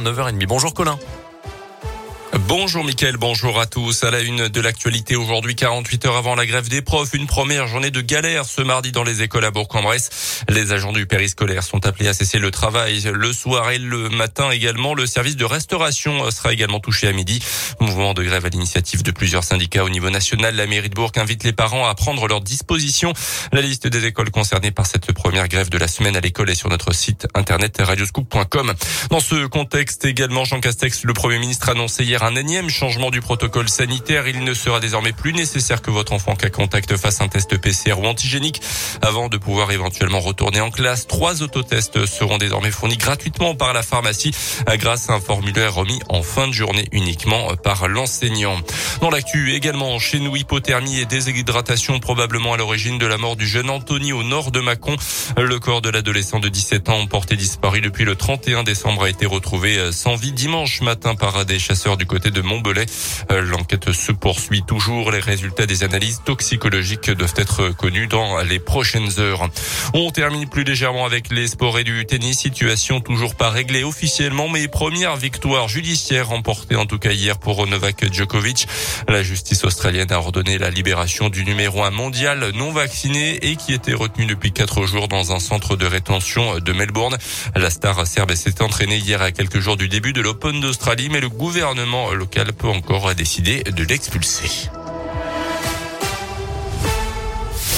matin, 9h30. Bonjour Colin. Bonjour Mickaël, bonjour à tous. À la une de l'actualité aujourd'hui, 48 heures avant la grève des profs, une première journée de galère ce mardi dans les écoles à Bourg-en-Bresse. Les agents du périscolaire sont appelés à cesser le travail le soir et le matin également. Le service de restauration sera également touché à midi. Mouvement de grève à l'initiative de plusieurs syndicats au niveau national. La mairie de Bourg invite les parents à prendre leurs dispositions. La liste des écoles concernées par cette première grève de la semaine à l'école est sur notre site internet radioscoop.com. Dans ce contexte également, Jean Castex, le premier ministre, a annoncé un énième changement du protocole sanitaire. Il ne sera désormais plus nécessaire que votre enfant cas contact fasse un test PCR ou antigénique avant de pouvoir éventuellement retourner en classe. Trois autotests seront désormais fournis gratuitement par la pharmacie grâce à un formulaire remis en fin de journée uniquement par l'enseignant. Dans l'actu également, chez nous, hypothermie et déshydratation probablement à l'origine de la mort du jeune Anthony au nord de Mâcon. Le corps de l'adolescent de 17 ans porté disparu depuis le 31 décembre a été retrouvé sans vie dimanche matin par des chasseurs du côté de Montbelay. Euh, l'enquête se poursuit toujours. Les résultats des analyses toxicologiques doivent être connus dans les prochaines heures. On termine plus légèrement avec les sports et du tennis. Situation toujours pas réglée officiellement, mais première victoire judiciaire remportée en tout cas hier pour Novak Djokovic. La justice australienne a ordonné la libération du numéro un mondial non vacciné et qui était retenu depuis quatre jours dans un centre de rétention de Melbourne. La star serbe s'est entraînée hier à quelques jours du début de l'Open d'Australie, mais le local peut encore décider de l'expulser.